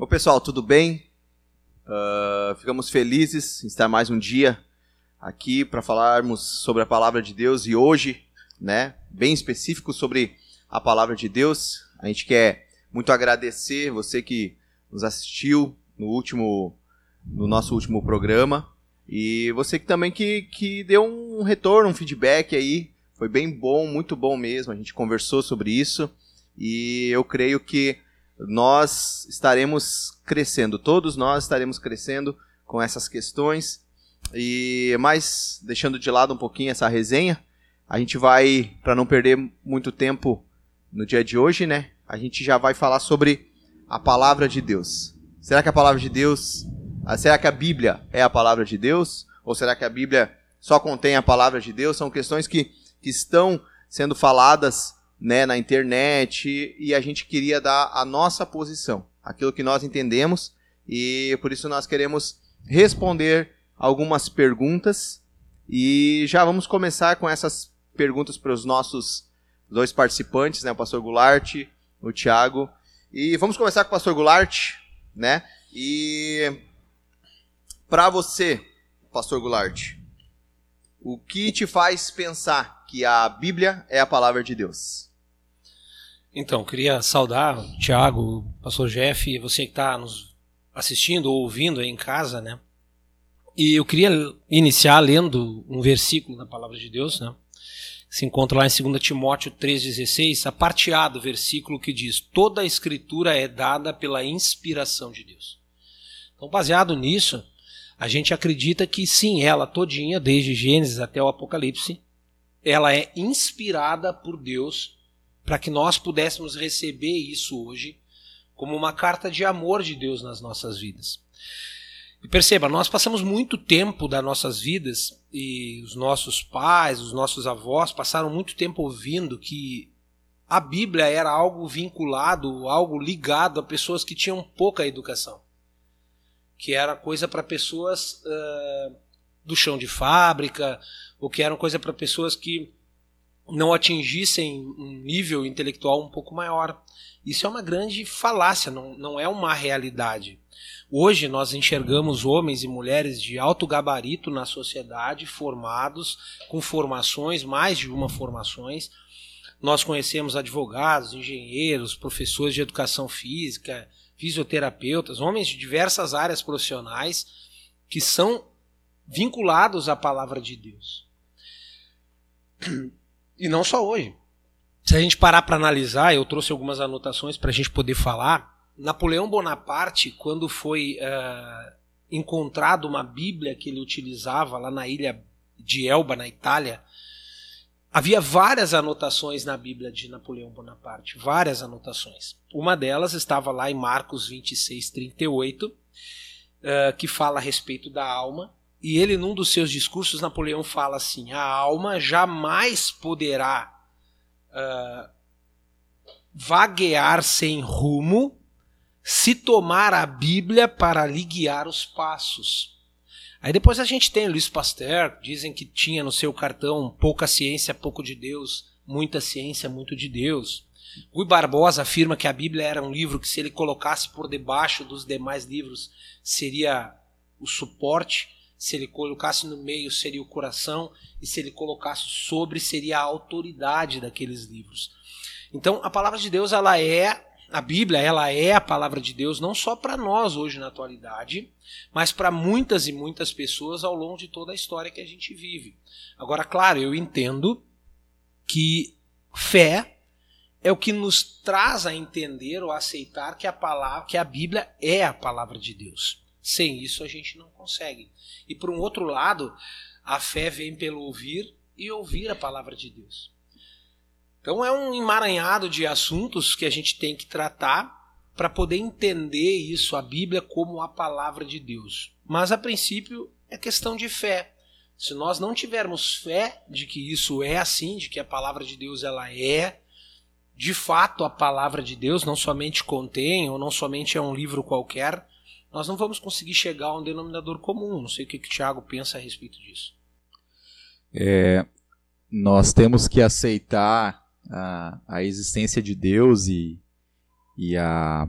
Ô pessoal, tudo bem? Uh, ficamos felizes em estar mais um dia aqui para falarmos sobre a palavra de Deus e hoje, né, bem específico sobre a palavra de Deus. A gente quer muito agradecer você que nos assistiu no último, no nosso último programa e você que também que, que deu um retorno, um feedback aí. Foi bem bom, muito bom mesmo. A gente conversou sobre isso e eu creio que nós estaremos crescendo, todos nós estaremos crescendo com essas questões. E mais deixando de lado um pouquinho essa resenha, a gente vai para não perder muito tempo no dia de hoje, né? A gente já vai falar sobre a palavra de Deus. Será que a palavra de Deus, será que a Bíblia é a palavra de Deus ou será que a Bíblia só contém a palavra de Deus? São questões que, que estão sendo faladas né, na internet e a gente queria dar a nossa posição, aquilo que nós entendemos e por isso nós queremos responder algumas perguntas e já vamos começar com essas perguntas para os nossos dois participantes, né, o pastor Goulart, o Thiago. E vamos começar com o pastor Goulart, né? E para você, pastor Goulart, o que te faz pensar que a Bíblia é a palavra de Deus? Então, queria saudar o Tiago, o pastor Jeff você que está nos assistindo ou ouvindo aí em casa, né? E eu queria iniciar lendo um versículo da palavra de Deus, né? Se encontra lá em 2 Timóteo 3,16, a parte A do versículo que diz: Toda a escritura é dada pela inspiração de Deus. Então, baseado nisso, a gente acredita que sim, ela todinha, desde Gênesis até o Apocalipse, ela é inspirada por Deus para que nós pudéssemos receber isso hoje como uma carta de amor de Deus nas nossas vidas. E perceba, nós passamos muito tempo das nossas vidas e os nossos pais, os nossos avós passaram muito tempo ouvindo que a Bíblia era algo vinculado, algo ligado a pessoas que tinham pouca educação, que era coisa para pessoas uh, do chão de fábrica, ou que eram coisa para pessoas que não atingissem um nível intelectual um pouco maior. Isso é uma grande falácia, não, não é uma realidade. Hoje nós enxergamos homens e mulheres de alto gabarito na sociedade, formados, com formações, mais de uma formações. Nós conhecemos advogados, engenheiros, professores de educação física, fisioterapeutas, homens de diversas áreas profissionais que são vinculados à palavra de Deus. E não só hoje. Se a gente parar para analisar, eu trouxe algumas anotações para a gente poder falar. Napoleão Bonaparte, quando foi uh, encontrado uma Bíblia que ele utilizava lá na ilha de Elba, na Itália, havia várias anotações na Bíblia de Napoleão Bonaparte, várias anotações. Uma delas estava lá em Marcos 26, 38, uh, que fala a respeito da alma. E ele, num dos seus discursos, Napoleão fala assim: a alma jamais poderá uh, vaguear sem rumo se tomar a Bíblia para lhe guiar os passos. Aí depois a gente tem Luiz Pasteur, dizem que tinha no seu cartão pouca ciência, pouco de Deus, muita ciência, muito de Deus. Rui Barbosa afirma que a Bíblia era um livro que, se ele colocasse por debaixo dos demais livros, seria o suporte se ele colocasse no meio seria o coração e se ele colocasse sobre seria a autoridade daqueles livros. Então, a palavra de Deus ela é a Bíblia, ela é a palavra de Deus não só para nós hoje na atualidade, mas para muitas e muitas pessoas ao longo de toda a história que a gente vive. Agora, claro, eu entendo que fé é o que nos traz a entender ou aceitar que a palavra, que a Bíblia é a palavra de Deus. Sem isso a gente não consegue. E por um outro lado, a fé vem pelo ouvir e ouvir a palavra de Deus. Então é um emaranhado de assuntos que a gente tem que tratar para poder entender isso, a Bíblia, como a palavra de Deus. Mas a princípio é questão de fé. Se nós não tivermos fé de que isso é assim, de que a palavra de Deus ela é de fato a palavra de Deus, não somente contém ou não somente é um livro qualquer, nós não vamos conseguir chegar a um denominador comum. Não sei o que, que o Tiago pensa a respeito disso. É, nós temos que aceitar a, a existência de Deus e, e a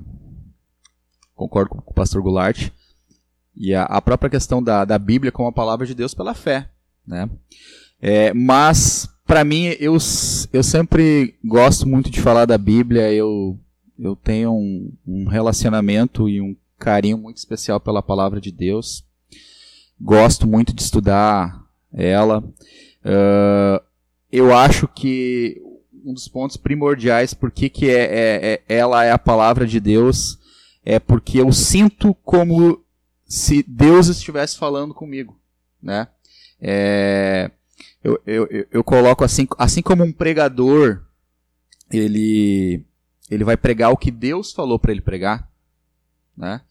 concordo com o pastor Goulart. E a, a própria questão da, da Bíblia como a palavra de Deus pela fé. Né? É, mas, para mim, eu, eu sempre gosto muito de falar da Bíblia. Eu, eu tenho um, um relacionamento e um carinho muito especial pela palavra de Deus. Gosto muito de estudar ela. Uh, eu acho que um dos pontos primordiais por que, que é, é, é, ela é a palavra de Deus é porque eu sinto como se Deus estivesse falando comigo, né? É, eu, eu, eu coloco assim, assim como um pregador, ele, ele vai pregar o que Deus falou para ele pregar, né?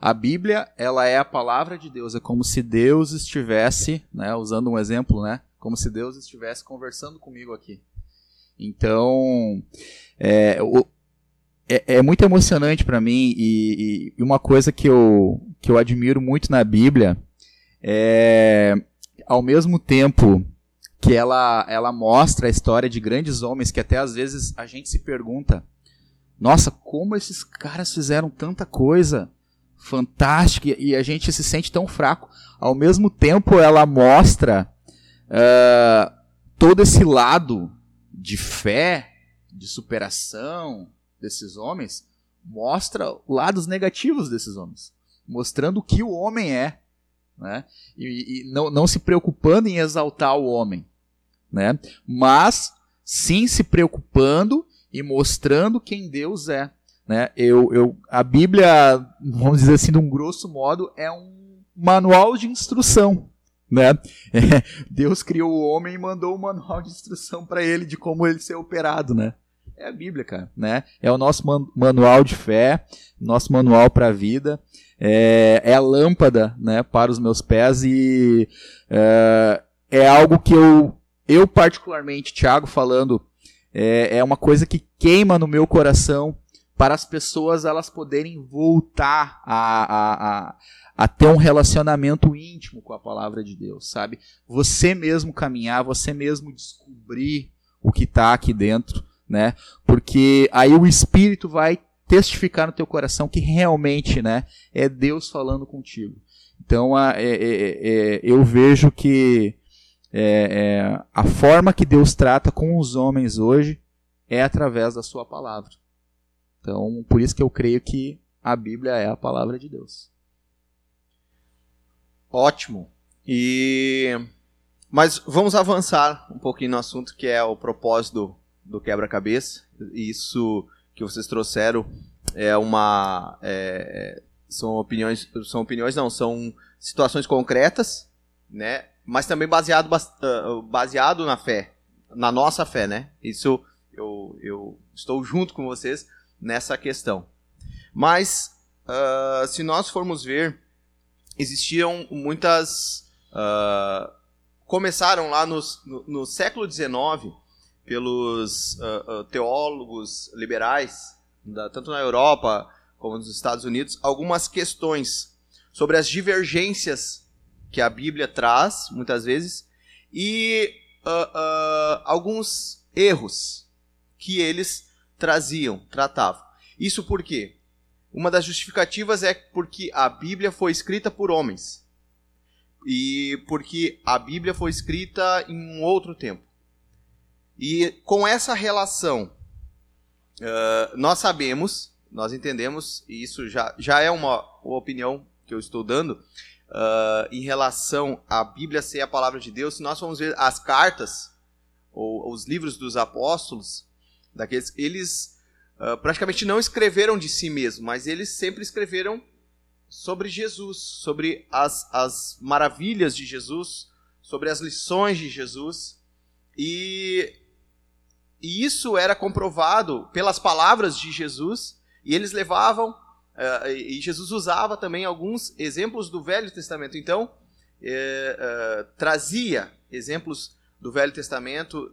A Bíblia, ela é a palavra de Deus, é como se Deus estivesse, né, usando um exemplo, né, como se Deus estivesse conversando comigo aqui. Então, é, o, é, é muito emocionante para mim e, e, uma coisa que eu, que eu admiro muito na Bíblia é, ao mesmo tempo que ela, ela mostra a história de grandes homens que até às vezes a gente se pergunta, nossa, como esses caras fizeram tanta coisa fantástica e a gente se sente tão fraco. Ao mesmo tempo, ela mostra uh, todo esse lado de fé, de superação desses homens, mostra lados negativos desses homens, mostrando o que o homem é, né? E, e não, não se preocupando em exaltar o homem, né? Mas sim se preocupando e mostrando quem Deus é. Né? Eu, eu, a Bíblia, vamos dizer assim, de um grosso modo, é um manual de instrução. Né? É, Deus criou o homem e mandou um manual de instrução para ele de como ele ser operado, né? É a Bíblia, cara, né? É o nosso man manual de fé, nosso manual para a vida, é, é, a lâmpada, né, para os meus pés e é, é algo que eu, eu particularmente, Thiago falando, é, é uma coisa que queima no meu coração para as pessoas elas poderem voltar a, a, a, a, ter um relacionamento íntimo com a palavra de Deus, sabe? Você mesmo caminhar, você mesmo descobrir o que está aqui dentro, né? Porque aí o Espírito vai testificar no teu coração que realmente, né, é Deus falando contigo. Então, a, é, é, é, eu vejo que é, é, a forma que Deus trata com os homens hoje é através da sua palavra. Então, por isso que eu creio que a Bíblia é a palavra de Deus. Ótimo. E mas vamos avançar um pouquinho no assunto que é o propósito do, quebra-cabeça. Isso que vocês trouxeram é uma é, são opiniões são opiniões não são situações concretas, né? Mas também baseado ah, baseado na fé, na nossa fé, né? Isso eu, eu estou junto com vocês nessa questão. Mas, uh, se nós formos ver, existiam muitas. Uh, começaram lá nos, no, no, século XIX pelos uh, teólogos liberais, da, tanto na Europa como nos Estados Unidos, algumas questões sobre as divergências que a Bíblia traz, muitas vezes, e alguns erros que eles traziam, tratavam. Isso por quê? Uma das justificativas é porque a Bíblia foi escrita por homens. E porque a Bíblia foi escrita em um outro tempo. E com essa relação, uh, nós sabemos, nós entendemos, e isso já, já é uma, uma opinião que eu estou dando, uh, em relação à Bíblia ser a palavra de Deus, se nós formos ver as cartas, ou os livros dos apóstolos, daqueles eles uh, praticamente não escreveram de si mesmos, mas eles sempre escreveram sobre Jesus, sobre as, as maravilhas de Jesus, sobre as lições de Jesus. E, e isso era comprovado pelas palavras de Jesus, e eles levavam, uh, e Jesus usava também alguns exemplos do Velho Testamento. Então, uh, trazia exemplos do Velho Testamento,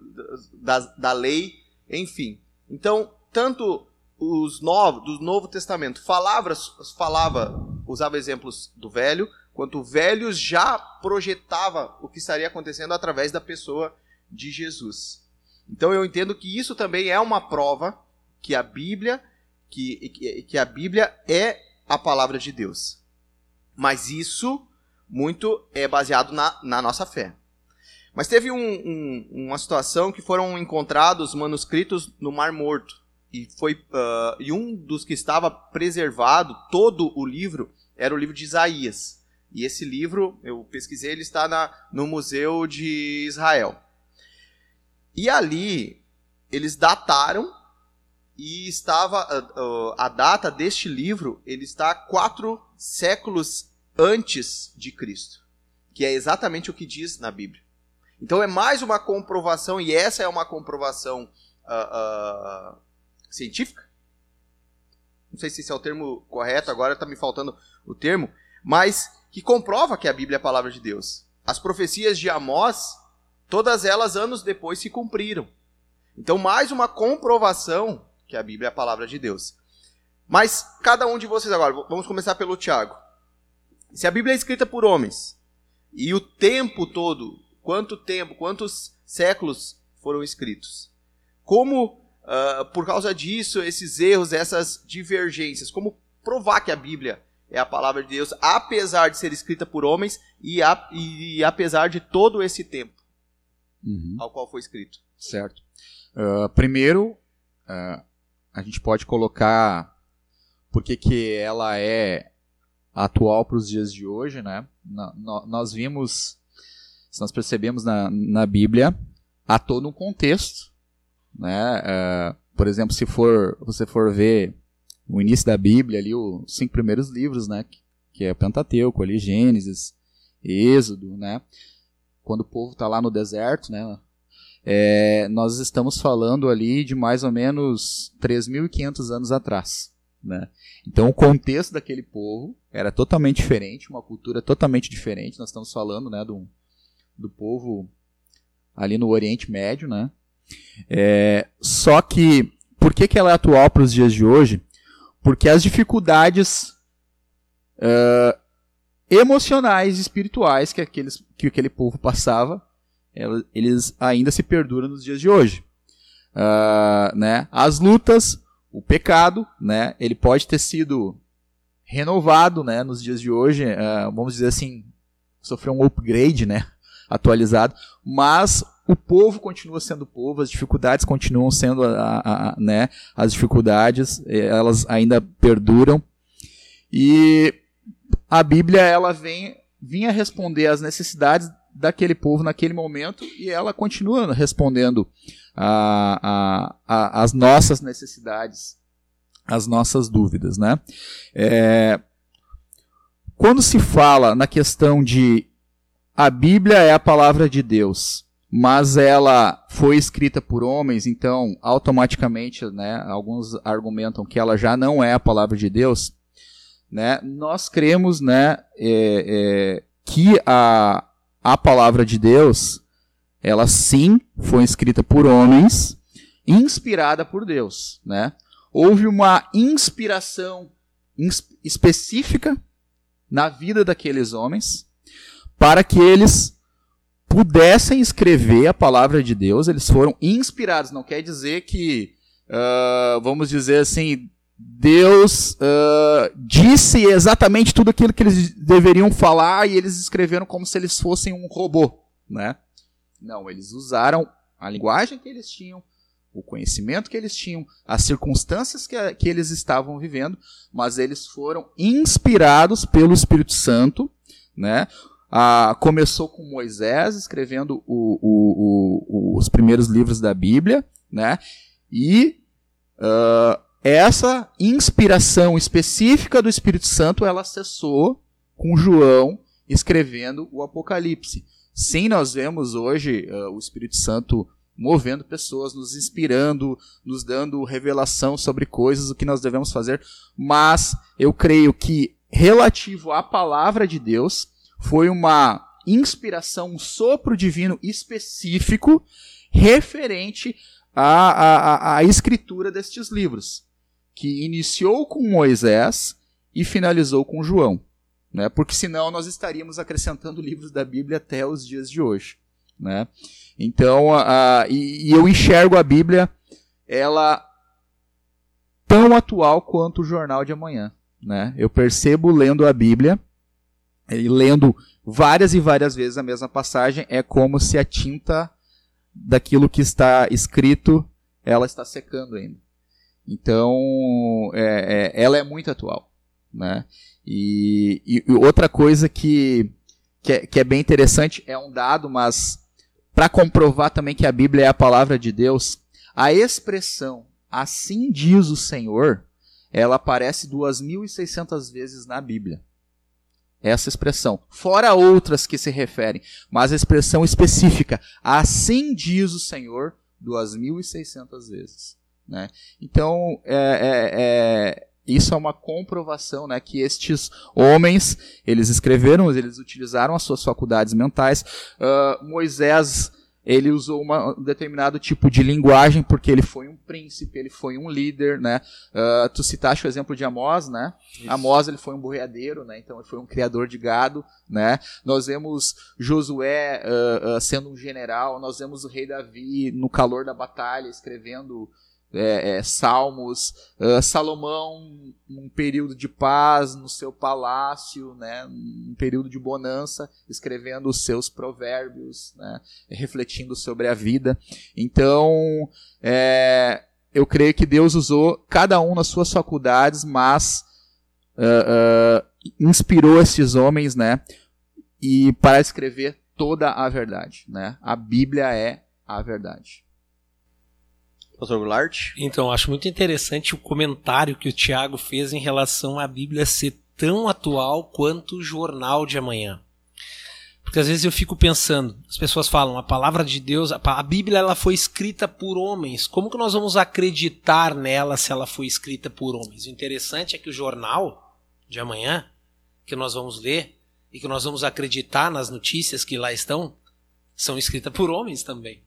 da, da lei, enfim. Então, tanto os novos do Novo Testamento falava, falava, usava exemplos do Velho, quanto o Velho já projetava o que estaria acontecendo através da pessoa de Jesus. Então eu entendo que isso também é uma prova que a Bíblia que, que a Bíblia é a palavra de Deus. Mas isso muito é baseado na, na nossa fé. Mas teve um, um, uma situação que foram encontrados manuscritos no Mar Morto. E, foi, uh, e um dos que estava preservado, todo o livro, era o livro de Isaías. E esse livro, eu pesquisei, ele está na, no Museu de Israel. E ali, eles dataram e estava uh, uh, a data deste livro ele está quatro séculos antes de Cristo que é exatamente o que diz na Bíblia então é mais uma comprovação e essa é uma comprovação uh, científica não sei se esse é o termo correto agora está me faltando o termo mas que comprova que a Bíblia é a palavra de Deus as profecias de Amós todas elas anos depois se cumpriram então mais uma comprovação que a Bíblia é a palavra de Deus. Mas cada um de vocês agora, vamos começar pelo Tiago. Se a Bíblia é escrita por homens e o tempo todo, quanto tempo, quantos séculos foram escritos? Como, uh, por causa disso, esses erros, essas divergências, como provar que a Bíblia é a palavra de Deus, apesar de ser escrita por homens e, a, e apesar de todo esse tempo uhum. ao qual foi escrito? Certo. Uh, primeiro, uh, a gente pode colocar por que, que ela é atual para os dias de hoje, né? nós vimos, se nós percebemos na, na Bíblia, há todo um contexto, né? Uh, por exemplo, se for você for ver o início da Bíblia ali, os cinco primeiros livros, né? Que é Pentateuco, ali Gênesis, Êxodo, né? Quando o povo está lá no deserto, né? é, nós estamos falando ali de mais ou menos 3.500 anos atrás. Né? Então o contexto daquele povo era totalmente diferente, uma cultura totalmente diferente. Nós estamos falando né, do, do povo ali no Oriente Médio. Né? É, só que, por que, que ela é atual para os dias de hoje? Porque as dificuldades uh, emocionais e espirituais que, aqueles, que aquele povo passava eles ainda se perduram nos dias de hoje. Uh, né? As lutas, o pecado, né? ele pode ter sido renovado né? nos dias de hoje, uh, vamos dizer assim, sofreu um upgrade, né? Atualizado, mas o povo continua sendo povo, as dificuldades continuam sendo a, a, a, né? as dificuldades, eh, elas ainda perduram. E a Bíblia ela vem vinha responder às necessidades daquele povo naquele momento e ela continua respondendo as nossas necessidades, as nossas dúvidas, né? É, quando se fala na questão de a Bíblia é a palavra de Deus, mas ela foi escrita por homens, então automaticamente, né, alguns argumentam que ela já não é a palavra de Deus, né? Nós cremos, né, é, é, que a a palavra de Deus, ela sim foi escrita por homens, inspirada por Deus, né? Houve uma inspiração específica na vida daqueles homens para que eles pudessem escrever a palavra de Deus. Eles foram inspirados. Não quer dizer que, uh, vamos dizer assim, Deus uh, disse exatamente tudo aquilo que eles deveriam falar e eles escreveram como se eles fossem um robô, né? Não, eles usaram a linguagem que eles tinham, o conhecimento que eles tinham, as circunstâncias que, que eles estavam vivendo, mas eles foram inspirados pelo Espírito Santo, né? Ah, começou com Moisés escrevendo o, o, o, os primeiros livros da Bíblia, né? E uh, essa inspiração específica do Espírito Santo ela acessou com João escrevendo o Apocalipse. Sim, nós vemos hoje uh, o Espírito Santo movendo pessoas, nos inspirando, nos dando revelação sobre coisas, o que nós devemos fazer, mas eu creio que relativo à palavra de Deus foi uma inspiração, um sopro divino específico referente à, à, à escritura destes livros que iniciou com Moisés e finalizou com João. Né? Porque senão nós estaríamos acrescentando livros da Bíblia até os dias de hoje. Né? Então, a, e, e eu enxergo a Bíblia ela tão atual quanto o jornal de amanhã. Né? Eu percebo lendo a Bíblia, e lendo várias e várias vezes a mesma passagem, é como se a tinta daquilo que está escrito, ela está secando ainda. Então, é, é, ela é muito atual. Né? E, e outra coisa que, que é, que é bem interessante, é um dado, mas para comprovar também que a Bíblia é a palavra de Deus, a expressão assim diz o Senhor, ela aparece 2.600 vezes na Bíblia. Essa expressão. Fora outras que se referem, mas a expressão específica, assim diz o Senhor, 2.600 vezes. Né? Então, é, é, é, isso é uma comprovação né, que estes homens, eles escreveram, eles utilizaram as suas faculdades mentais. Uh, Moisés ele usou uma, um determinado tipo de linguagem porque ele foi um príncipe, ele foi um líder, né? Uh, tu citaste o exemplo de Amós, né? Isso. Amós ele foi um boiadeiro, né? Então ele foi um criador de gado, né? Nós vemos Josué uh, uh, sendo um general, nós vemos o rei Davi no calor da batalha escrevendo é, é, Salmos, uh, Salomão, um período de paz no seu palácio, né, um período de bonança, escrevendo os seus provérbios, né, refletindo sobre a vida. Então, é, eu creio que Deus usou cada um nas suas faculdades, mas uh, uh, inspirou esses homens, né, e para escrever toda a verdade, né? A Bíblia é a verdade. Pastor Goulart? Então, acho muito interessante o comentário que o Tiago fez em relação à Bíblia ser tão atual quanto o jornal de amanhã. Porque às vezes eu fico pensando, as pessoas falam, a palavra de Deus, a Bíblia ela foi escrita por homens. Como que nós vamos acreditar nela se ela foi escrita por homens? O interessante é que o jornal de amanhã, que nós vamos ler e que nós vamos acreditar nas notícias que lá estão, são escritas por homens também.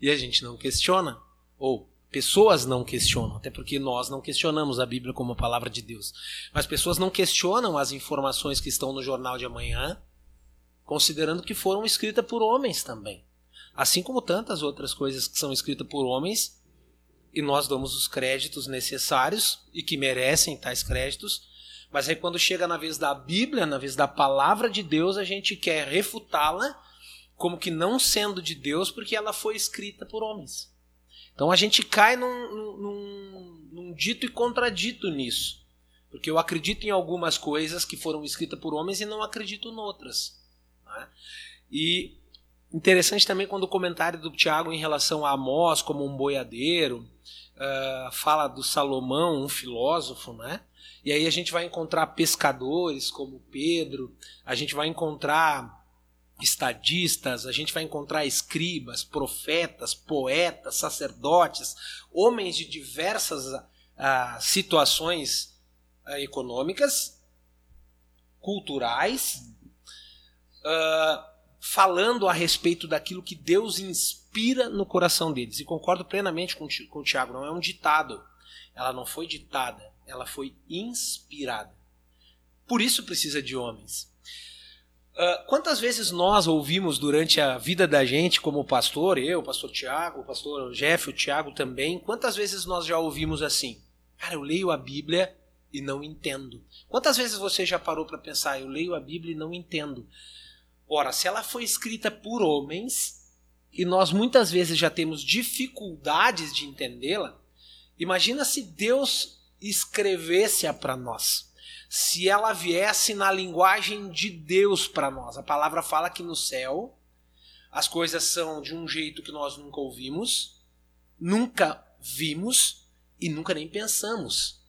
E a gente não questiona. Ou Pessoas não questionam, até porque nós não questionamos a Bíblia como a palavra de Deus. Mas pessoas não questionam as informações que estão no jornal de amanhã, considerando que foram escritas por homens também. Assim como tantas outras coisas que são escritas por homens, e nós damos os créditos necessários e que merecem tais créditos. Mas aí quando chega na vez da Bíblia, na vez da palavra de Deus, a gente quer refutá-la como que não sendo de Deus, porque ela foi escrita por homens. Então a gente cai num, num, num dito e contradito nisso. Porque eu acredito em algumas coisas que foram escritas por homens e não acredito em outras. Né? E interessante também quando o comentário do Tiago em relação a Amós como um boiadeiro, uh, fala do Salomão, um filósofo, né? E aí a gente vai encontrar pescadores como Pedro, a gente vai encontrar estadistas, a gente vai encontrar escribas, profetas, poetas, sacerdotes, homens de diversas uh, situações uh, econômicas, culturais, uh, falando a respeito daquilo que Deus inspira no coração deles. E concordo plenamente com, com o Tiago, não é um ditado. Ela não foi ditada, ela foi inspirada. Por isso precisa de homens Uh, quantas vezes nós ouvimos durante a vida da gente, como pastor, eu, o pastor Tiago, o pastor Jeff, o Tiago também, quantas vezes nós já ouvimos assim? Cara, eu leio a Bíblia e não entendo. Quantas vezes você já parou para pensar, eu leio a Bíblia e não entendo? Ora, se ela foi escrita por homens e nós muitas vezes já temos dificuldades de entendê-la, imagina se Deus escrevesse-a para nós se ela viesse na linguagem de Deus para nós. A palavra fala que no céu as coisas são de um jeito que nós nunca ouvimos, nunca vimos e nunca nem pensamos.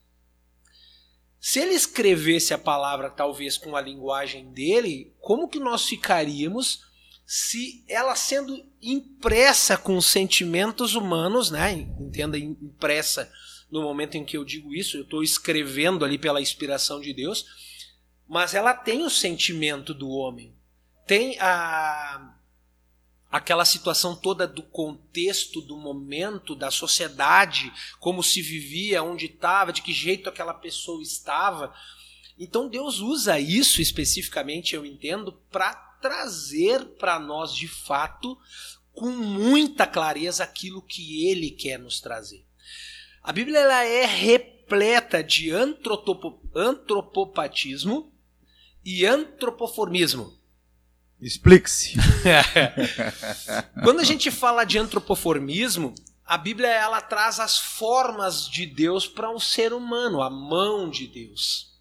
Se ele escrevesse a palavra talvez com a linguagem dele, como que nós ficaríamos se ela sendo impressa com sentimentos humanos, né? Entenda impressa no momento em que eu digo isso, eu estou escrevendo ali pela inspiração de Deus, mas ela tem o sentimento do homem, tem a aquela situação toda do contexto, do momento, da sociedade, como se vivia, onde estava, de que jeito aquela pessoa estava. Então Deus usa isso especificamente, eu entendo, para trazer para nós de fato, com muita clareza, aquilo que Ele quer nos trazer. A Bíblia ela é repleta de antropo, antropopatismo e antropoformismo. Explique-se. Quando a gente fala de antropoformismo, a Bíblia ela traz as formas de Deus para o um ser humano, a mão de Deus,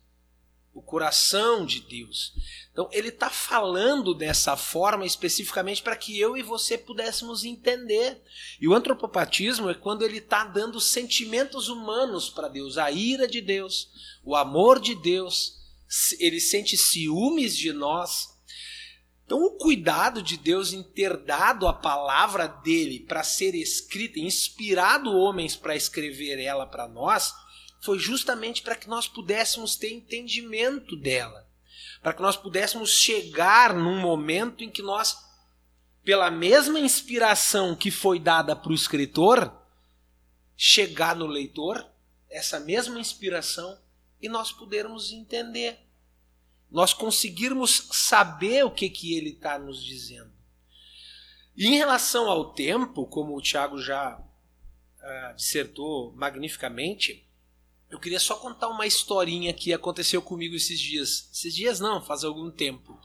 o coração de Deus. Então ele está falando dessa forma especificamente para que eu e você pudéssemos entender. E o antropopatismo é quando ele está dando sentimentos humanos para Deus, a ira de Deus, o amor de Deus. Ele sente ciúmes de nós. Então, o cuidado de Deus em ter dado a palavra dele para ser escrita, inspirado homens para escrever ela para nós, foi justamente para que nós pudéssemos ter entendimento dela para que nós pudéssemos chegar num momento em que nós, pela mesma inspiração que foi dada para o escritor, chegar no leitor, essa mesma inspiração, e nós pudermos entender. Nós conseguirmos saber o que, que ele está nos dizendo. E em relação ao tempo, como o Tiago já uh, dissertou magnificamente, eu queria só contar uma historinha que aconteceu comigo esses dias. Esses dias não, faz algum tempo.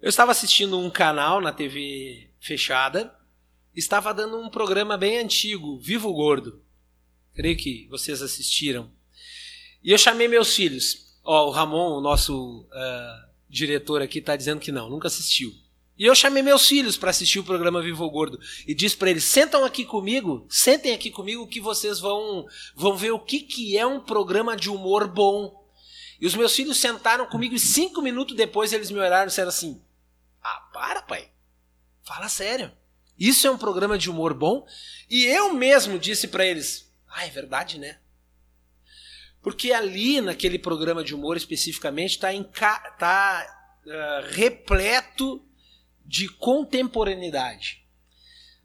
Eu estava assistindo um canal na TV fechada, estava dando um programa bem antigo, Vivo Gordo. Creio que vocês assistiram. E eu chamei meus filhos. O Ramon, o nosso uh, diretor aqui, está dizendo que não, nunca assistiu. E eu chamei meus filhos para assistir o programa Vivo Gordo e disse para eles: sentam aqui comigo, sentem aqui comigo que vocês vão, vão ver o que, que é um programa de humor bom. E os meus filhos sentaram comigo e cinco minutos depois eles me olharam e disseram assim: Ah, para, pai. Fala sério. Isso é um programa de humor bom? E eu mesmo disse para eles: Ah, é verdade, né? Porque ali, naquele programa de humor especificamente, está tá, uh, repleto de contemporaneidade.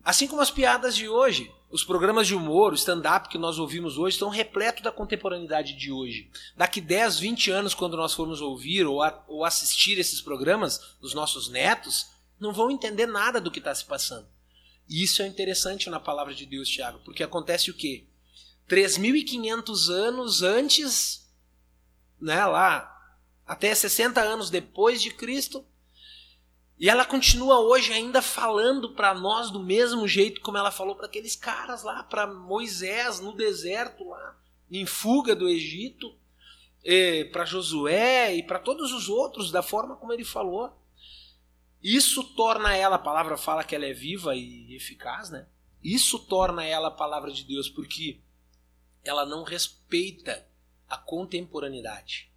Assim como as piadas de hoje, os programas de humor, o stand-up que nós ouvimos hoje estão repletos da contemporaneidade de hoje. Daqui 10, 20 anos, quando nós formos ouvir ou, a, ou assistir esses programas, os nossos netos não vão entender nada do que está se passando. E isso é interessante na palavra de Deus, Tiago, porque acontece o quê? 3.500 anos antes, né, lá, até 60 anos depois de Cristo, e ela continua hoje ainda falando para nós do mesmo jeito como ela falou para aqueles caras lá, para Moisés no deserto lá, em fuga do Egito, para Josué e para todos os outros, da forma como ele falou. Isso torna ela, a palavra fala que ela é viva e eficaz, né? Isso torna ela a palavra de Deus, porque ela não respeita a contemporaneidade.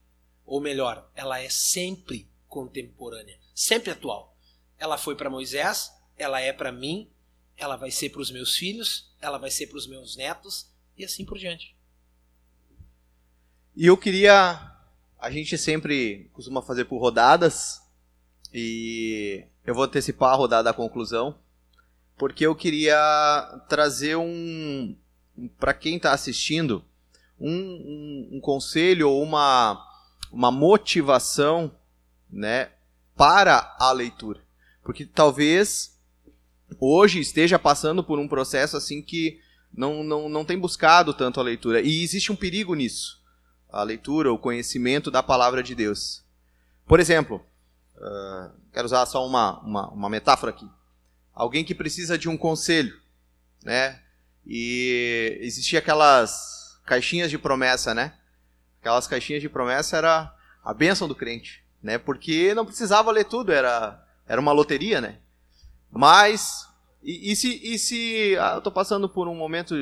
Ou melhor, ela é sempre contemporânea sempre atual. Ela foi para Moisés, ela é para mim, ela vai ser para os meus filhos, ela vai ser para os meus netos e assim por diante. E eu queria. A gente sempre costuma fazer por rodadas e eu vou antecipar a rodada da conclusão porque eu queria trazer um. Para quem está assistindo, um, um, um conselho ou uma, uma motivação né, para a leitura. Porque talvez hoje esteja passando por um processo assim que não, não, não tem buscado tanto a leitura. E existe um perigo nisso. A leitura, o conhecimento da palavra de Deus. Por exemplo, uh, quero usar só uma, uma, uma metáfora aqui. Alguém que precisa de um conselho, né? E existia aquelas caixinhas de promessa, né? Aquelas caixinhas de promessa era a bênção do crente né? Porque não precisava ler tudo, era, era uma loteria, né? Mas, e, e se, e se ah, eu estou passando por um momento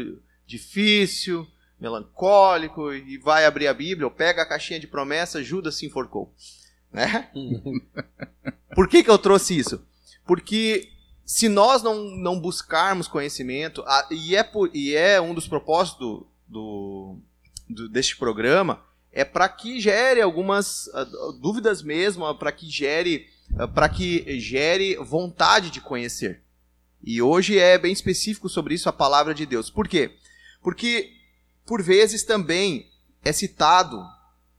difícil, melancólico, e vai abrir a Bíblia, ou pega a caixinha de promessa, Judas se enforcou. Né? por que, que eu trouxe isso? Porque se nós não, não buscarmos conhecimento, e, é por, e é um dos propósitos do, do, do, deste programa, é para que gere algumas uh, dúvidas mesmo, para que gere para que gere vontade de conhecer. E hoje é bem específico sobre isso a palavra de Deus. Por quê? Porque por vezes também é citado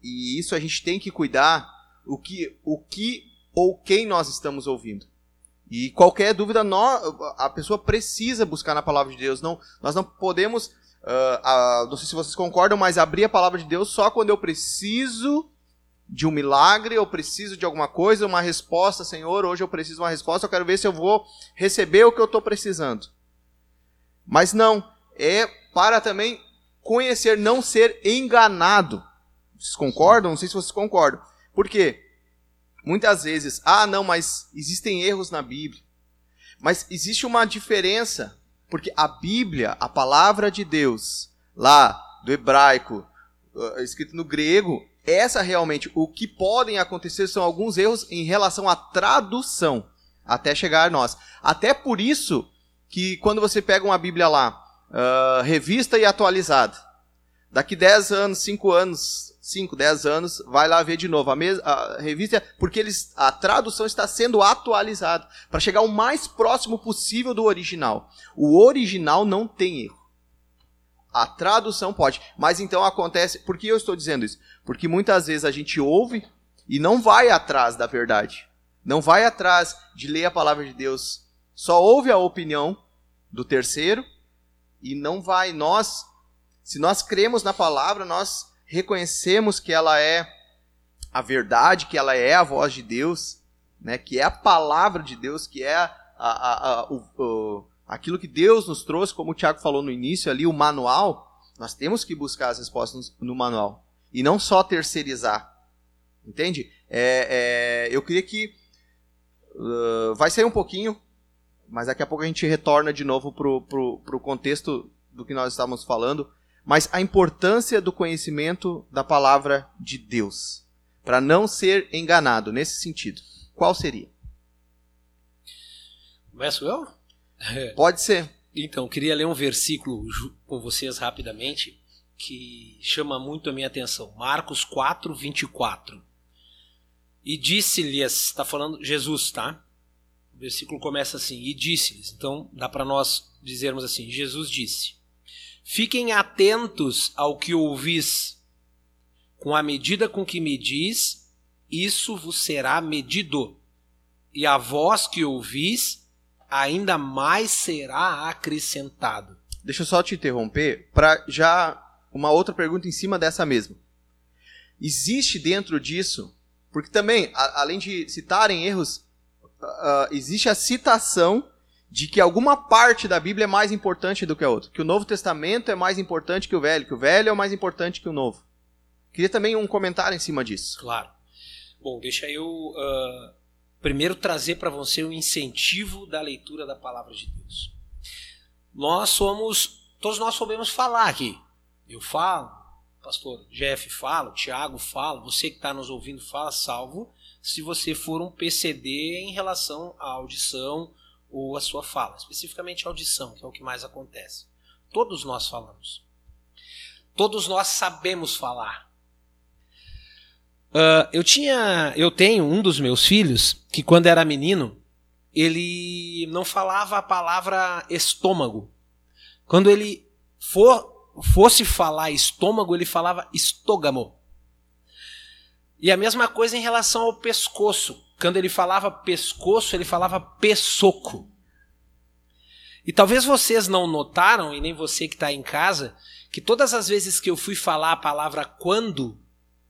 e isso a gente tem que cuidar o que o que ou quem nós estamos ouvindo. E qualquer dúvida, nós, a pessoa precisa buscar na palavra de Deus. Não, nós não podemos uh, uh, não sei se vocês concordam, mas abrir a palavra de Deus só quando eu preciso de um milagre, eu preciso de alguma coisa, uma resposta, Senhor, hoje eu preciso de uma resposta, eu quero ver se eu vou receber o que eu estou precisando. Mas não, é para também conhecer, não ser enganado. Vocês concordam? Não sei se vocês concordam. Por quê? Muitas vezes, ah, não, mas existem erros na Bíblia. Mas existe uma diferença, porque a Bíblia, a palavra de Deus, lá do hebraico, uh, escrito no grego, essa realmente, o que podem acontecer são alguns erros em relação à tradução, até chegar a nós. Até por isso que quando você pega uma Bíblia lá, uh, revista e atualizada, daqui 10 anos, 5 anos, 5, 10 anos, vai lá ver de novo a, a revista, porque eles, a tradução está sendo atualizada para chegar o mais próximo possível do original. O original não tem erro. A tradução pode. Mas então acontece. Por que eu estou dizendo isso? Porque muitas vezes a gente ouve e não vai atrás da verdade. Não vai atrás de ler a palavra de Deus. Só ouve a opinião do terceiro e não vai. Nós, se nós cremos na palavra, nós reconhecemos que ela é a verdade, que ela é a voz de Deus, né? que é a palavra de Deus, que é a, a, a, o, o aquilo que Deus nos trouxe, como o Tiago falou no início ali, o manual, nós temos que buscar as respostas no, manual. E não só terceirizar. Entende? É, é, eu queria que. Uh, vai sair um pouquinho, mas daqui a pouco a gente retorna de novo para o contexto do que nós estávamos falando. Mas a importância do conhecimento da palavra de Deus. Para não ser enganado nesse sentido. Qual seria? Começo eu? É. Pode ser. Então, queria ler um versículo com vocês rapidamente que chama muito a minha atenção. Marcos 4, 24. E disse-lhes, está falando Jesus, tá? O versículo começa assim: E disse-lhes. Então, dá para nós dizermos assim: Jesus disse: Fiquem atentos ao que ouvis, com a medida com que medis, isso vos será medido, e a vós que ouvis, ainda mais será acrescentado. Deixa eu só te interromper para já uma outra pergunta em cima dessa mesma. Existe dentro disso, porque também, a, além de citarem erros, uh, existe a citação de que alguma parte da Bíblia é mais importante do que a outra. Que o Novo Testamento é mais importante que o Velho, que o Velho é mais importante que o Novo. Queria também um comentário em cima disso. Claro. Bom, deixa eu uh, primeiro trazer para você o incentivo da leitura da palavra de Deus. Nós somos, todos nós sabemos falar aqui. Eu falo, pastor Jeff fala, Tiago fala, você que está nos ouvindo fala, salvo se você for um PCD em relação à audição ou à sua fala, especificamente a audição, que é o que mais acontece. Todos nós falamos. Todos nós sabemos falar. Uh, eu tinha, eu tenho um dos meus filhos que quando era menino ele não falava a palavra estômago. Quando ele for, fosse falar estômago, ele falava estôgamo. E a mesma coisa em relação ao pescoço. Quando ele falava pescoço, ele falava pessoco. E talvez vocês não notaram, e nem você que está em casa, que todas as vezes que eu fui falar a palavra quando,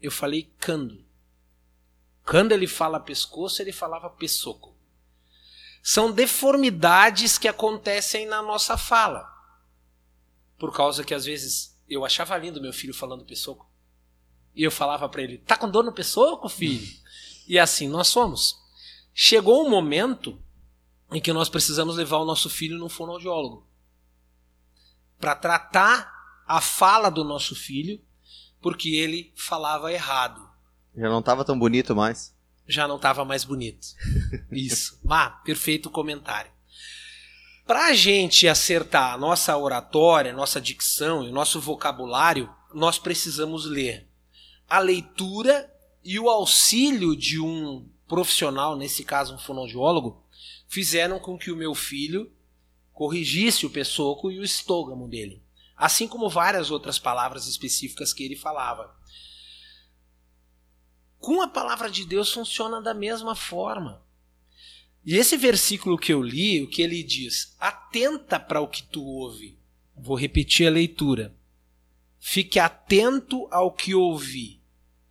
eu falei cando. Quando ele fala pescoço, ele falava pessoco. São deformidades que acontecem na nossa fala. Por causa que às vezes eu achava lindo meu filho falando pessoco. E eu falava para ele: "Tá com dor no pessoco, filho?" e assim nós somos. Chegou um momento em que nós precisamos levar o nosso filho no fonoaudiólogo para tratar a fala do nosso filho porque ele falava errado. Já não estava tão bonito mais. Já não estava mais bonito. Isso. Ah, perfeito comentário. Para a gente acertar a nossa oratória, nossa dicção e o nosso vocabulário, nós precisamos ler. A leitura e o auxílio de um profissional, nesse caso um fonoaudiólogo, fizeram com que o meu filho corrigisse o pessoco e o estômago dele assim como várias outras palavras específicas que ele falava. Com a palavra de Deus funciona da mesma forma. E esse versículo que eu li, o que ele diz? Atenta para o que tu ouve. Vou repetir a leitura. Fique atento ao que ouvi,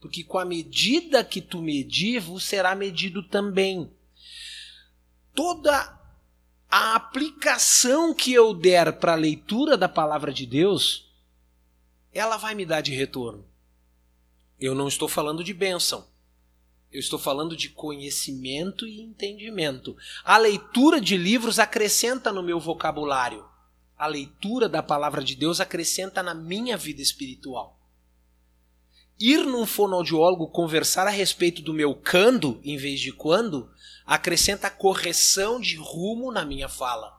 porque com a medida que tu medir, vos será medido também. Toda a aplicação que eu der para a leitura da palavra de Deus, ela vai me dar de retorno. Eu não estou falando de bênção. Eu estou falando de conhecimento e entendimento. A leitura de livros acrescenta no meu vocabulário. A leitura da palavra de Deus acrescenta na minha vida espiritual. Ir num fonoaudiólogo conversar a respeito do meu cando em vez de quando acrescenta correção de rumo na minha fala.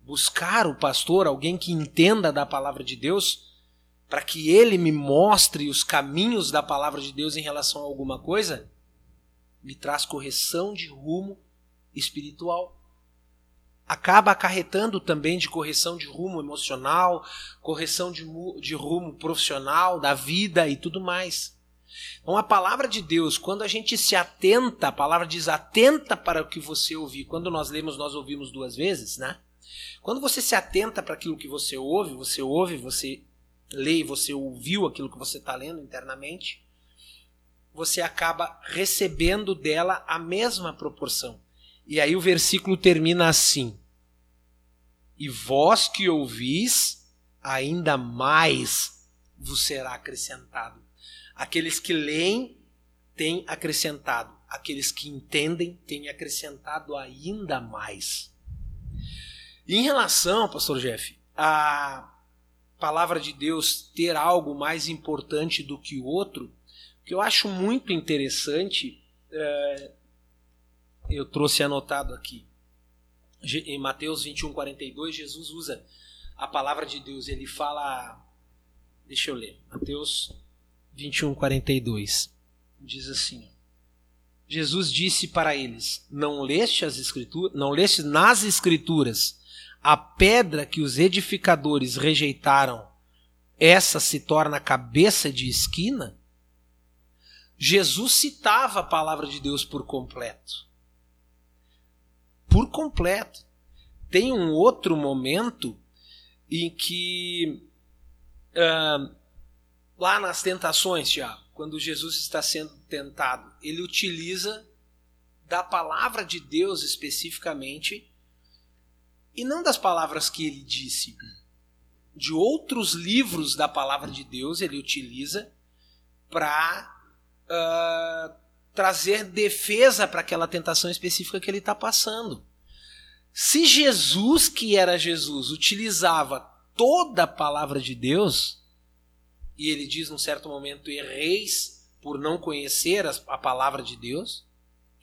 Buscar o pastor, alguém que entenda da palavra de Deus, para que ele me mostre os caminhos da palavra de Deus em relação a alguma coisa, me traz correção de rumo espiritual. Acaba acarretando também de correção de rumo emocional, correção de, de rumo profissional, da vida e tudo mais. Então a palavra de Deus, quando a gente se atenta, a palavra diz atenta para o que você ouvir. Quando nós lemos, nós ouvimos duas vezes, né? Quando você se atenta para aquilo que você ouve, você ouve, você lê, você ouviu aquilo que você está lendo internamente, você acaba recebendo dela a mesma proporção. E aí o versículo termina assim: E vós que ouvis, ainda mais vos será acrescentado. Aqueles que leem têm acrescentado, aqueles que entendem têm acrescentado ainda mais. E em relação, pastor Jeff, a palavra de Deus ter algo mais importante do que o outro, que eu acho muito interessante, é, eu trouxe anotado aqui. Em Mateus 21, 42, Jesus usa a palavra de Deus. Ele fala. Deixa eu ler. Mateus 21, 42. Diz assim: Jesus disse para eles: Não leste as escrituras, não leste nas escrituras a pedra que os edificadores rejeitaram, essa se torna cabeça de esquina? Jesus citava a palavra de Deus por completo. Por completo. Tem um outro momento em que, uh, lá nas tentações, já, quando Jesus está sendo tentado, ele utiliza da palavra de Deus especificamente, e não das palavras que ele disse, de outros livros da palavra de Deus ele utiliza para uh, trazer defesa para aquela tentação específica que ele está passando. Se Jesus, que era Jesus, utilizava toda a palavra de Deus, e ele diz num certo momento: erreis por não conhecer a palavra de Deus,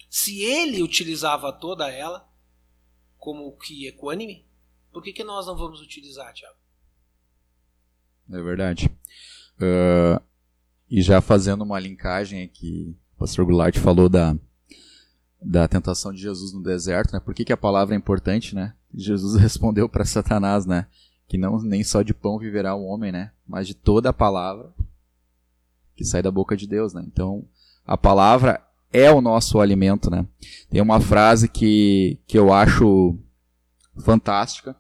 se ele utilizava toda ela como que equânime, por que, que nós não vamos utilizar, Tiago? É verdade. Uh, e já fazendo uma linkagem aqui, o pastor Goulart falou da, da tentação de Jesus no deserto, né? Por que, que a palavra é importante, né? Jesus respondeu para Satanás, né? Que não nem só de pão viverá o homem, né? Mas de toda a palavra que sai da boca de Deus, né? Então, a palavra é o nosso alimento, né? Tem uma frase que, que eu acho fantástica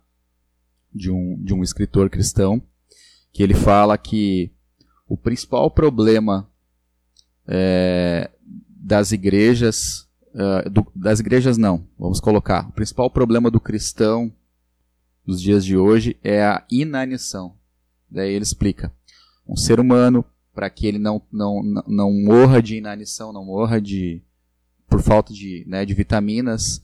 de um, de um escritor cristão, que ele fala que o principal problema é, das igrejas, uh, do, das igrejas não, vamos colocar, o principal problema do cristão nos dias de hoje é a inanição. Daí ele explica, um ser humano, para que ele não, não, não morra de inanição, não morra de por falta de, né, de vitaminas,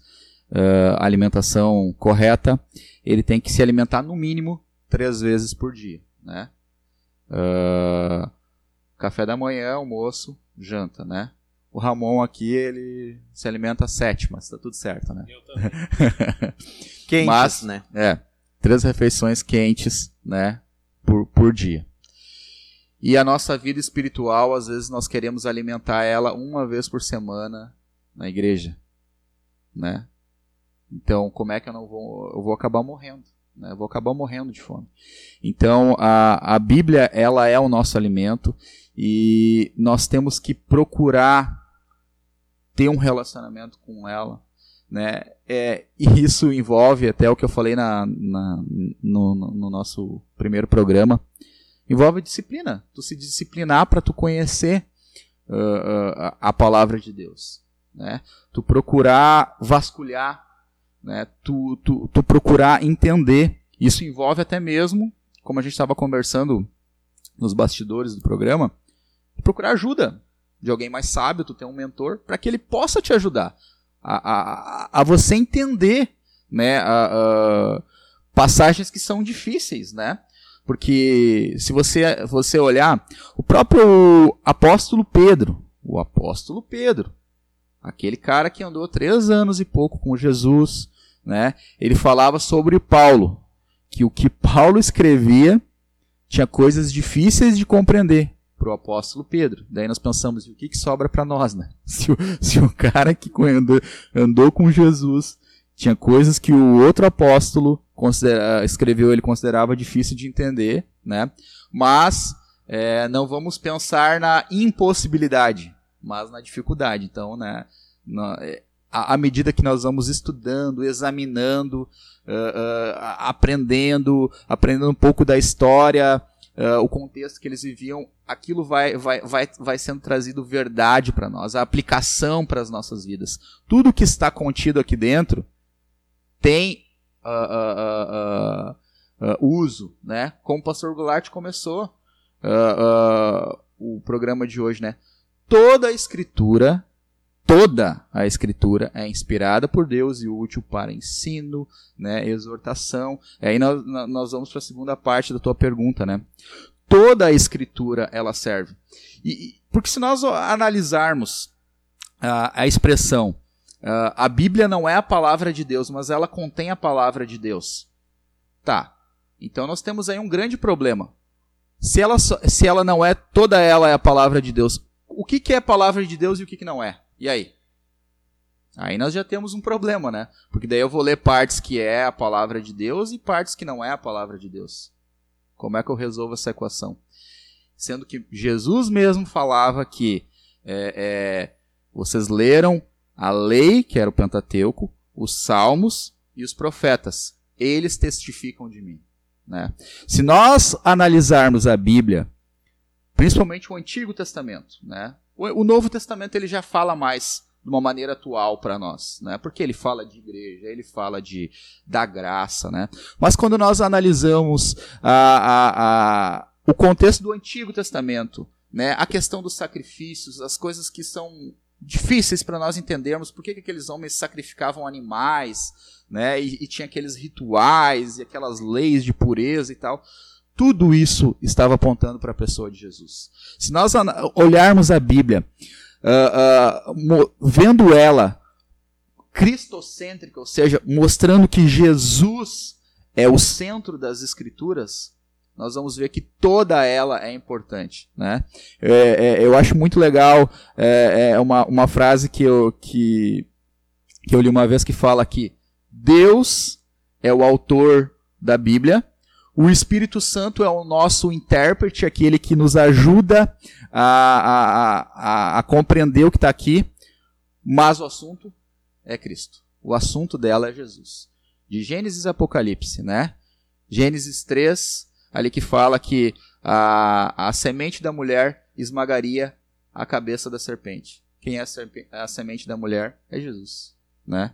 uh, alimentação correta, ele tem que se alimentar no mínimo três vezes por dia. Né? Uh, café da manhã, almoço, janta, né? O Ramon aqui, ele se alimenta sete, mas tá tudo certo, né? Eu também. Quentes, mas, né? É, três refeições quentes, né? Por, por dia. E a nossa vida espiritual, às vezes nós queremos alimentar ela uma vez por semana na igreja, né? Então, como é que eu não vou, eu vou acabar morrendo? Né? Eu vou acabar morrendo de fome. Então, a, a Bíblia, ela é o nosso alimento e nós temos que procurar ter um relacionamento com ela. né? É, e isso envolve até o que eu falei na, na no, no, nosso primeiro programa, envolve disciplina. Tu se disciplinar para tu conhecer uh, uh, a palavra de Deus, né? Tu procurar vasculhar, né? Tu, tu, tu procurar entender. Isso envolve até mesmo, como a gente estava conversando nos bastidores do programa, procurar ajuda de alguém mais sábio, tu tem um mentor, para que ele possa te ajudar a, a, a você entender né, a, a, passagens que são difíceis, né? Porque se você, você olhar, o próprio apóstolo Pedro, o apóstolo Pedro, aquele cara que andou três anos e pouco com Jesus, né? Ele falava sobre Paulo, que o que Paulo escrevia tinha coisas difíceis de compreender para o apóstolo Pedro. Daí nós pensamos, o que, que sobra para nós, né? Se o, se o cara que andou, andou com Jesus tinha coisas que o outro apóstolo escreveu, ele considerava difícil de entender, né? Mas é, não vamos pensar na impossibilidade, mas na dificuldade. Então, né? Na, é, à medida que nós vamos estudando, examinando, uh, uh, aprendendo, aprendendo um pouco da história, uh, o contexto que eles viviam, aquilo vai, vai, vai, vai sendo trazido verdade para nós, a aplicação para as nossas vidas. Tudo que está contido aqui dentro tem uso, né? Como o pastor Goulart começou o programa de hoje, né? Toda a escritura toda a escritura é inspirada por Deus e útil para ensino, né, exortação. E aí nós, nós vamos para a segunda parte da tua pergunta, né? Toda a escritura ela serve. E, porque se nós analisarmos a, a expressão a Bíblia não é a palavra de Deus, mas ela contém a palavra de Deus. Tá. Então nós temos aí um grande problema. Se ela, se ela não é, toda ela é a palavra de Deus, o que, que é palavra de Deus e o que, que não é? E aí? Aí nós já temos um problema, né? Porque daí eu vou ler partes que é a palavra de Deus e partes que não é a palavra de Deus. Como é que eu resolvo essa equação? Sendo que Jesus mesmo falava que é, é, vocês leram a lei, que era o Pentateuco, os salmos e os profetas. Eles testificam de mim. Né? Se nós analisarmos a Bíblia, principalmente o Antigo Testamento, né? O, Novo Testamento ele já fala mais de uma maneira atual para nós, né? Porque ele fala de igreja, ele fala de da graça, né? Mas quando nós analisamos a, a, a, o contexto do Antigo Testamento, né? A questão dos sacrifícios, as coisas que são difíceis para nós entendermos por que, que aqueles homens sacrificavam animais, né? E, e tinha aqueles rituais e aquelas leis de pureza e tal. Tudo isso estava apontando para a pessoa de Jesus. Se nós olharmos a Bíblia, uh, uh, vendo ela cristocêntrica, ou seja, mostrando que Jesus é o centro das Escrituras, nós vamos ver que toda ela é importante. Né? É, é, eu acho muito legal é, é, uma, uma frase que eu, que, que eu li uma vez que fala que Deus é o autor da Bíblia, o Espírito Santo é o nosso intérprete, aquele que nos ajuda a, a, a, a compreender o que está aqui, mas o assunto é Cristo. O assunto dela é Jesus. De Gênesis e Apocalipse, né? Gênesis 3, ali que fala que a, a semente da mulher esmagaria a cabeça da serpente. Quem é a, a semente da mulher? É Jesus, né?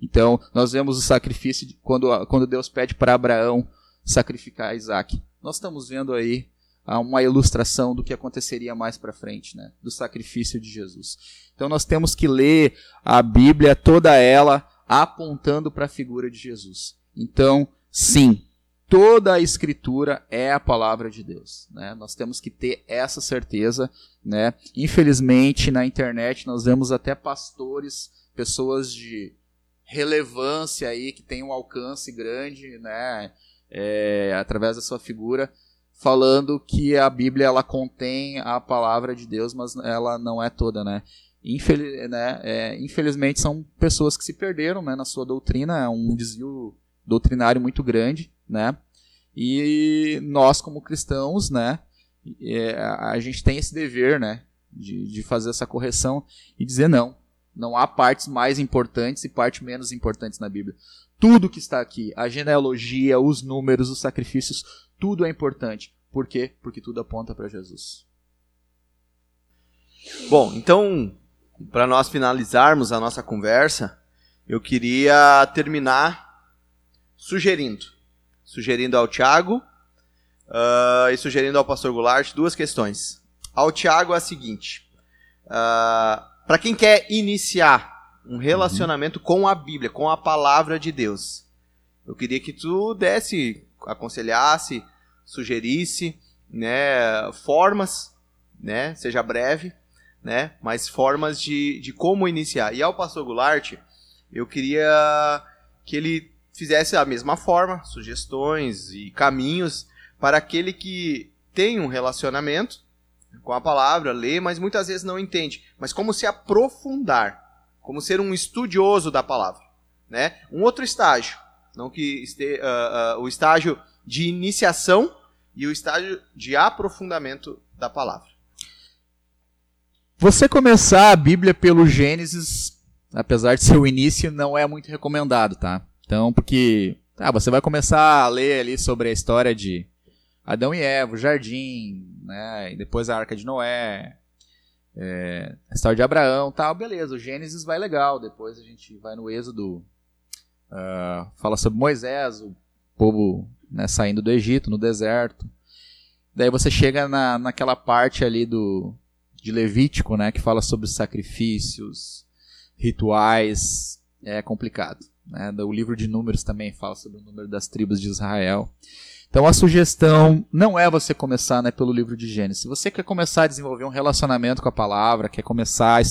Então, nós vemos o sacrifício de, quando, quando Deus pede para Abraão sacrificar Isaac. Nós estamos vendo aí ah, uma ilustração do que aconteceria mais para frente, né? do sacrifício de Jesus. Então nós temos que ler a Bíblia toda ela apontando para a figura de Jesus. Então, sim, toda a escritura é a palavra de Deus. Né? Nós temos que ter essa certeza. Né? Infelizmente, na internet nós vemos até pastores, pessoas de relevância aí que têm um alcance grande, né? é, através da sua figura, falando que a Bíblia ela contém a palavra de Deus, mas ela não é toda, né? Infeliz, né é, infelizmente são pessoas que se perderam né, na sua doutrina, é um desvio doutrinário muito grande, né? E nós como cristãos, né, é, a gente tem esse dever, né, de, de fazer essa correção e dizer não, Não há partes mais importantes e partes menos importantes na Bíblia. Tudo que está aqui, a genealogia, os números, os sacrifícios, tudo é importante. Por quê? Porque tudo aponta para Jesus. Bom, então, para nós finalizarmos a nossa conversa, eu queria terminar sugerindo, sugerindo ao Tiago uh, e sugerindo ao pastor Goulart duas questões. Ao Tiago é a seguinte: uh, para quem quer iniciar um relacionamento uhum. com a Bíblia, com a palavra de Deus, eu queria que tu desse, aconselhasse, sugerisse, né, formas, né, seja breve, né, mas formas de, de como iniciar. E ao pastor Goulart, eu queria que ele fizesse a mesma forma, sugestões e caminhos para aquele que tem um relacionamento com a palavra, lê, mas muitas vezes não entende. Mas como se aprofundar, como ser um estudioso da palavra. Né? Um outro estágio, não que este, uh, uh, o estágio de iniciação e o estágio de aprofundamento da palavra. Você começar a Bíblia pelo Gênesis, apesar de ser o início, não é muito recomendado, tá? Então, porque ah, você vai começar a ler ali sobre a história de Adão e Eva, o jardim, né? E depois a Arca de Noé, é, a história de Abraão, tal, beleza. O Gênesis vai legal. Depois a gente vai no Êxodo, uh, fala sobre Moisés, o povo né, saindo do Egito, no deserto. Daí você chega na, naquela parte ali do de Levítico, né, que fala sobre sacrifícios, rituais, é complicado. Né? O livro de Números também fala sobre o número das tribos de Israel. Então a sugestão não é você começar né, pelo livro de Gênesis. Se você quer começar a desenvolver um relacionamento com a palavra, quer começar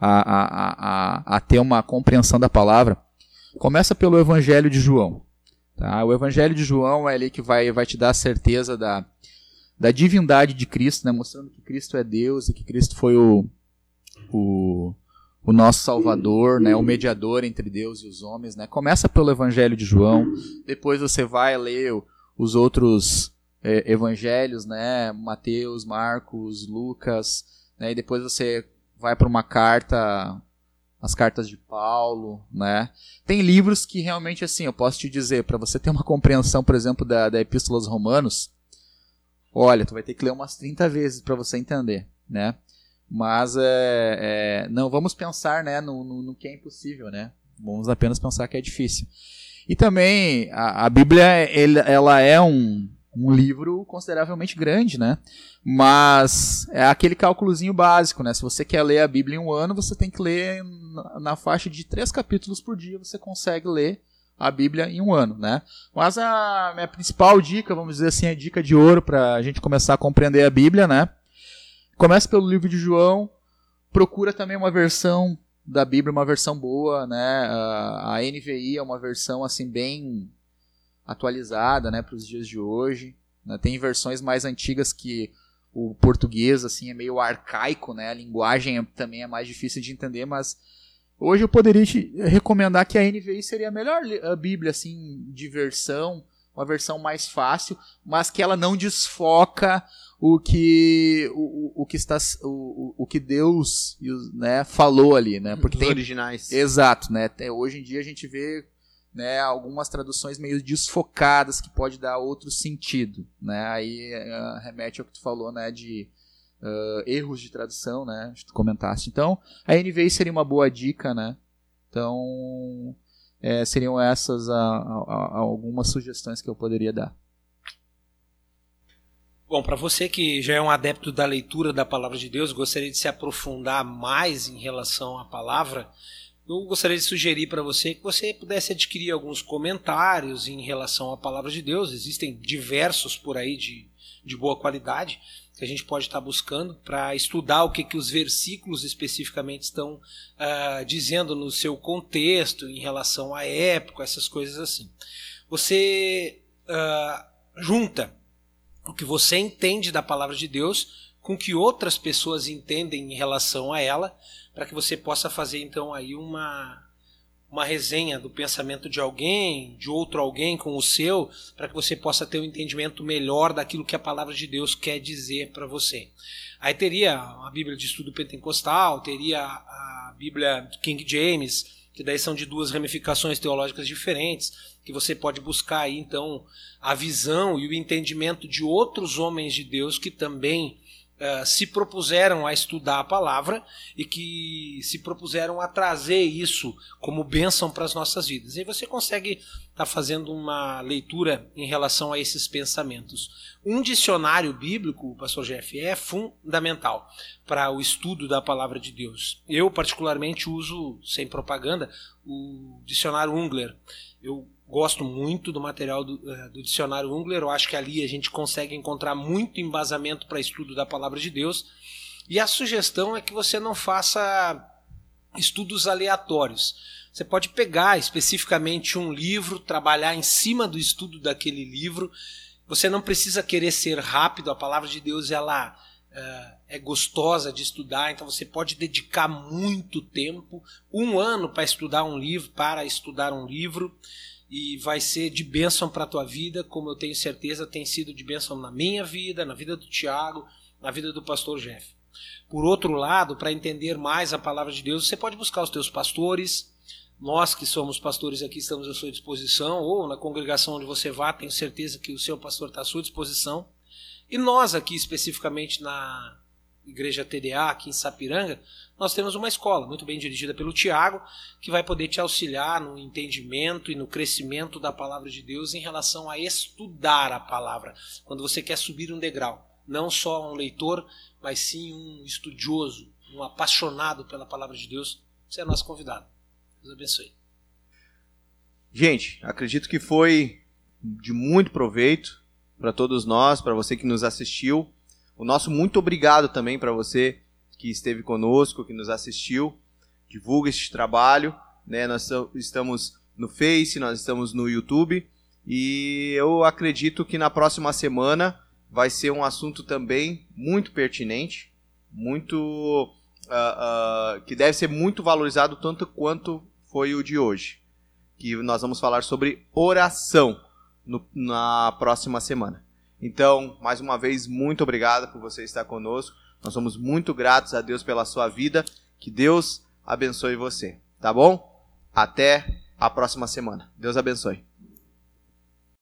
a, a, a, a, ter uma compreensão da palavra, começa pelo Evangelho de João. Tá? O Evangelho de João é ali que vai, vai te dar a certeza da, da divindade de Cristo, né, mostrando que Cristo é Deus e que Cristo foi o, o, o nosso Salvador, né, o mediador entre Deus e os homens. Né? Começa pelo Evangelho de João, depois você vai ler os outros é, evangelhos, né? Mateus, Marcos, Lucas, né? E depois você vai para uma carta, as cartas de Paulo, né? Tem livros que realmente assim, eu posso te dizer, para você ter uma compreensão, por exemplo, da, da Epístola aos Romanos, olha, tu vai ter que ler umas 30 vezes para você entender, né? Mas é, é, não vamos pensar né, no, no, no, que é impossível, né? Vamos apenas pensar que é difícil. E também a, a Bíblia ele, ela é um, um livro consideravelmente grande, né? Mas é aquele cálculozinho básico, né? Se você quer ler a Bíblia em um ano, você tem que ler na, faixa de três capítulos por dia, você consegue ler a Bíblia em um ano, né? Mas a minha principal dica, vamos dizer assim, a dica de ouro para a gente começar a compreender a Bíblia, né? Começa pelo livro de João, procura também uma versão da Bíblia uma versão boa, né? A NVI é uma versão assim bem atualizada, né, para os dias de hoje. Né? Tem versões mais antigas que o português assim é meio arcaico, né? A linguagem é, também é mais difícil de entender, mas hoje eu poderia te recomendar que a NVI seria a melhor Bíblia assim de versão, uma versão mais fácil, mas que ela não desfoca o que o, o que está o, o que Deus né, falou ali, né? Porque Os tem originais. Exato, né? Hoje em dia a gente vê né, algumas traduções meio desfocadas que pode dar outro sentido, né? Aí uh, remete ao que tu falou, né, de uh, erros de tradução, né? Que tu comentaste. Então, a NVI seria uma boa dica, né? Então, é, seriam essas a, a, a algumas sugestões que eu poderia dar. Bom, para você que já é um adepto da leitura da palavra de Deus, gostaria de se aprofundar mais em relação à palavra, eu gostaria de sugerir para você que você pudesse adquirir alguns comentários em relação à palavra de Deus. Existem diversos por aí de, de boa qualidade que a gente pode estar tá buscando para estudar o que, que os versículos especificamente estão uh, dizendo no seu contexto, em relação à época, essas coisas assim. Você uh, junta o que você entende da palavra de Deus com que outras pessoas entendem em relação a ela, para que você possa fazer então aí uma uma resenha do pensamento de alguém, de outro alguém com o seu, para que você possa ter um entendimento melhor daquilo que a palavra de Deus quer dizer para você. Aí teria a Bíblia de Estudo Pentecostal, teria a Bíblia King James, que daí são de duas ramificações teológicas diferentes, que você pode buscar aí então a visão e o entendimento de outros homens de Deus que também uh, se propuseram a estudar a palavra e que se propuseram a trazer isso como bênção para as nossas vidas. E você consegue estar tá fazendo uma leitura em relação a esses pensamentos. Um dicionário bíblico, pastor Jeff, é fundamental para o estudo da palavra de Deus. Eu, particularmente, uso, sem propaganda, o dicionário Ungler. Eu gosto muito do material do, uh, do, dicionário Ungler. Eu acho que ali a gente consegue encontrar muito embasamento para estudo da palavra de Deus. E a sugestão é que você não faça estudos aleatórios. Você pode pegar especificamente um livro, trabalhar em cima do estudo daquele livro. Você não precisa querer ser rápido. A palavra de Deus ela uh, é gostosa de estudar, então você pode dedicar muito tempo, um ano para estudar um livro, para estudar um livro e vai ser de bênção para a tua vida, como eu tenho certeza tem sido de bênção na minha vida, na vida do Tiago, na vida do pastor Jeff. Por outro lado, para entender mais a palavra de Deus, você pode buscar os teus pastores. Nós que somos pastores aqui estamos à sua disposição, ou na congregação onde você vá, tenho certeza que o seu pastor está à sua disposição. E nós aqui especificamente na Igreja TDA, aqui em Sapiranga, nós temos uma escola muito bem dirigida pelo Tiago, que vai poder te auxiliar no entendimento e no crescimento da palavra de Deus em relação a estudar a palavra. Quando você quer subir um degrau, não só um leitor, mas sim um estudioso, um apaixonado pela palavra de Deus, você é nosso convidado. Deus abençoe. Gente, acredito que foi de muito proveito para todos nós, para você que nos assistiu. O nosso muito obrigado também para você que esteve conosco, que nos assistiu. Divulga este trabalho. Né? Nós estamos no Face, nós estamos no YouTube. E eu acredito que na próxima semana vai ser um assunto também muito pertinente, muito uh, uh, que deve ser muito valorizado tanto quanto foi o de hoje. Que nós vamos falar sobre oração no, na próxima semana. Então, mais uma vez, muito obrigado por você estar conosco. Nós somos muito gratos a Deus pela sua vida. Que Deus abençoe você, tá bom? Até a próxima semana. Deus abençoe.